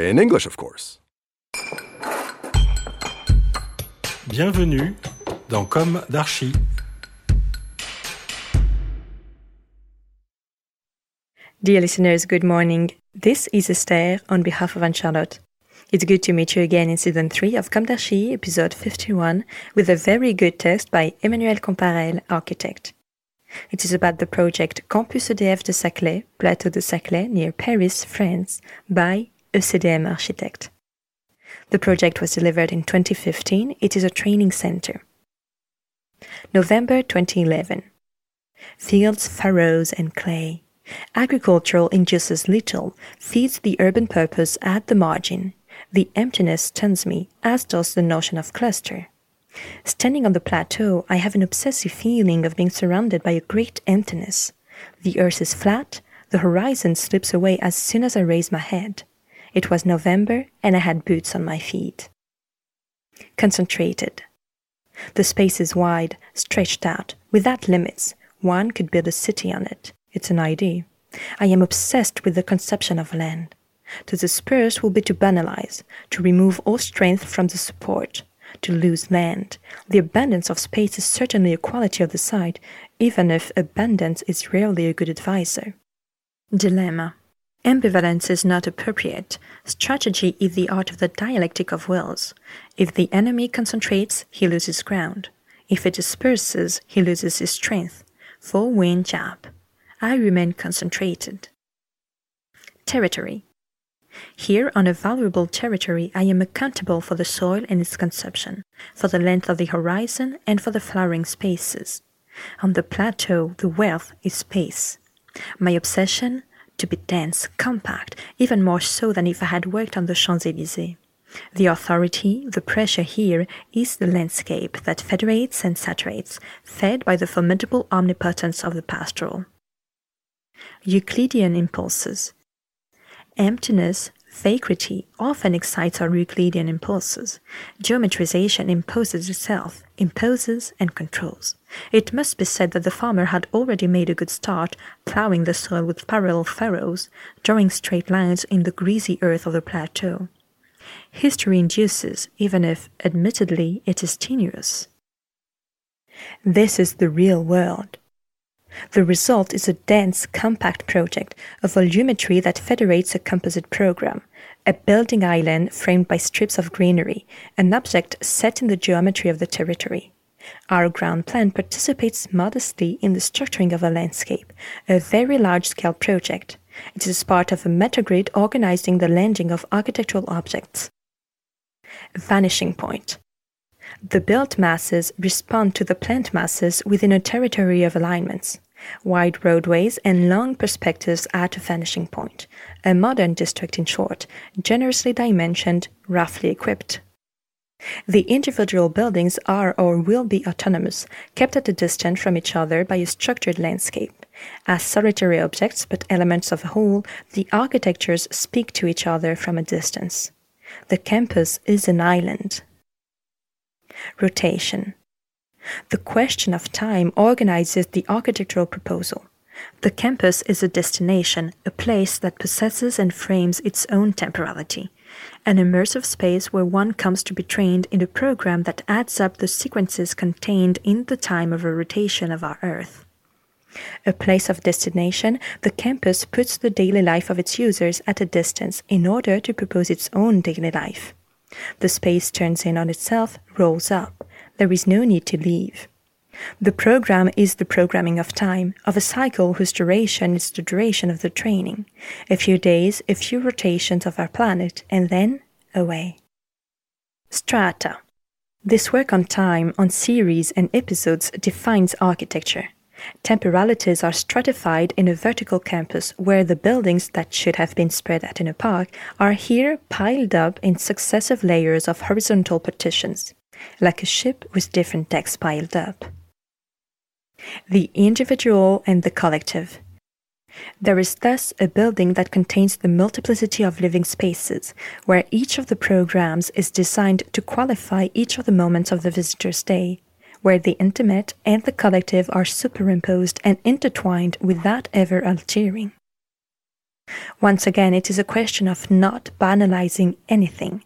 In English, of course. Bienvenue dans Com d'Archi. Dear listeners, good morning. This is Esther on behalf of Anne Charlotte. It's good to meet you again in season 3 of Com d'Archi, episode 51, with a very good text by Emmanuel Combarel, architect. It is about the project Campus EDF de Saclay, Plateau de Saclay, near Paris, France, by ECDM Architect. The project was delivered in 2015. It is a training center. November 2011. Fields, furrows, and clay. Agricultural induces little, feeds the urban purpose at the margin. The emptiness stuns me, as does the notion of cluster. Standing on the plateau, I have an obsessive feeling of being surrounded by a great emptiness. The earth is flat, the horizon slips away as soon as I raise my head. It was November, and I had boots on my feet. Concentrated. The space is wide, stretched out, without limits. One could build a city on it. It's an idea. I am obsessed with the conception of land. To disperse will be to banalize, to remove all strength from the support, to lose land. The abundance of space is certainly a quality of the site, even if abundance is rarely a good advisor. Dilemma. Ambivalence is not appropriate. Strategy is the art of the dialectic of wills. If the enemy concentrates, he loses ground. If it disperses, he loses his strength. Full wind jab. I remain concentrated. Territory. Here, on a valuable territory, I am accountable for the soil and its consumption, for the length of the horizon, and for the flowering spaces. On the plateau, the wealth is space. My obsession? To be dense, compact, even more so than if I had worked on the Champs Elysees. The authority, the pressure here is the landscape that federates and saturates, fed by the formidable omnipotence of the pastoral. Euclidean impulses. Emptiness, vacuity often excites our Euclidean impulses. Geometrization imposes itself, imposes and controls. It must be said that the farmer had already made a good start, ploughing the soil with parallel furrows, drawing straight lines in the greasy earth of the plateau. History induces, even if, admittedly, it is tenuous. This is the real world. The result is a dense, compact project, a volumetry that federates a composite program, a building island framed by strips of greenery, an object set in the geometry of the territory. Our ground plan participates modestly in the structuring of a landscape, a very large scale project. It is part of a metagrid organizing the landing of architectural objects. Vanishing point. The built masses respond to the plant masses within a territory of alignments. Wide roadways and long perspectives at a vanishing point. A modern district, in short, generously dimensioned, roughly equipped. The individual buildings are or will be autonomous, kept at a distance from each other by a structured landscape. As solitary objects, but elements of a whole, the architectures speak to each other from a distance. The campus is an island. Rotation. The question of time organizes the architectural proposal. The campus is a destination, a place that possesses and frames its own temporality, an immersive space where one comes to be trained in a program that adds up the sequences contained in the time of a rotation of our Earth. A place of destination, the campus puts the daily life of its users at a distance in order to propose its own daily life. The space turns in on itself, rolls up. There is no need to leave. The program is the programming of time, of a cycle whose duration is the duration of the training. A few days, a few rotations of our planet, and then away. Strata. This work on time, on series and episodes defines architecture. Temporalities are stratified in a vertical campus where the buildings that should have been spread out in a park are here piled up in successive layers of horizontal partitions, like a ship with different decks piled up. The individual and the collective. There is thus a building that contains the multiplicity of living spaces, where each of the programs is designed to qualify each of the moments of the visitor's day, where the intimate and the collective are superimposed and intertwined without ever altering. Once again, it is a question of not banalizing anything,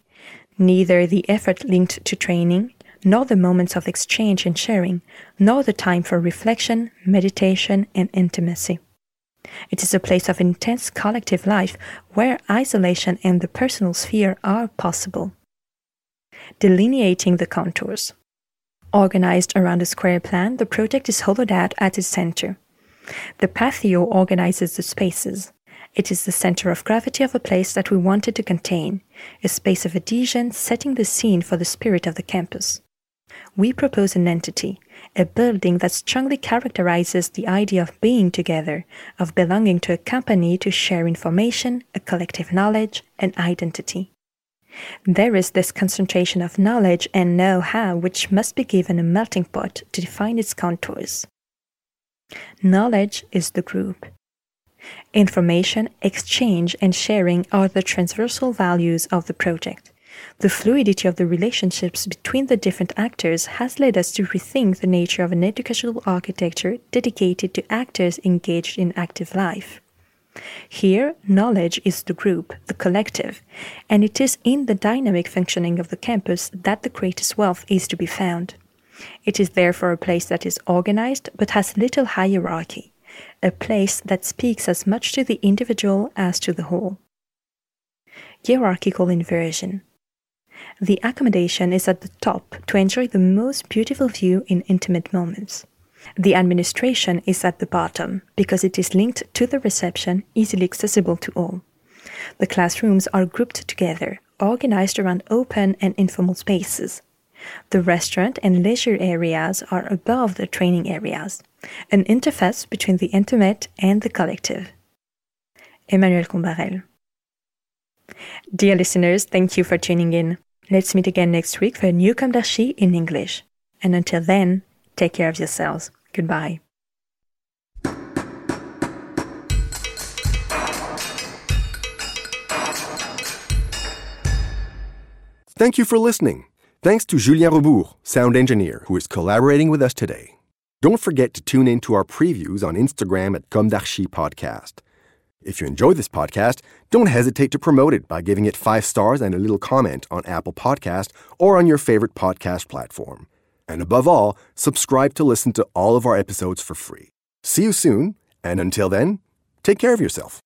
neither the effort linked to training, nor the moments of exchange and sharing, nor the time for reflection, meditation, and intimacy. It is a place of intense collective life where isolation and the personal sphere are possible. Delineating the contours. Organized around a square plan, the project is hollowed out at its center. The patio organizes the spaces. It is the center of gravity of a place that we wanted to contain, a space of adhesion setting the scene for the spirit of the campus. We propose an entity, a building that strongly characterizes the idea of being together, of belonging to a company to share information, a collective knowledge, and identity. There is this concentration of knowledge and know how which must be given a melting pot to define its contours. Knowledge is the group. Information, exchange, and sharing are the transversal values of the project. The fluidity of the relationships between the different actors has led us to rethink the nature of an educational architecture dedicated to actors engaged in active life. Here, knowledge is the group, the collective, and it is in the dynamic functioning of the campus that the greatest wealth is to be found. It is therefore a place that is organized but has little hierarchy, a place that speaks as much to the individual as to the whole. Hierarchical inversion. The accommodation is at the top to enjoy the most beautiful view in intimate moments. The administration is at the bottom because it is linked to the reception, easily accessible to all. The classrooms are grouped together, organized around open and informal spaces. The restaurant and leisure areas are above the training areas, an interface between the intimate and the collective. Emmanuel Combarel. Dear listeners, thank you for tuning in. Let's meet again next week for a new d'Archi in English. And until then, take care of yourselves. Goodbye. Thank you for listening. Thanks to Julien Rebours, sound engineer, who is collaborating with us today. Don't forget to tune in to our previews on Instagram at Com d'Archi Podcast. If you enjoy this podcast, don't hesitate to promote it by giving it five stars and a little comment on Apple Podcast or on your favorite podcast platform. And above all, subscribe to listen to all of our episodes for free. See you soon, and until then, take care of yourself.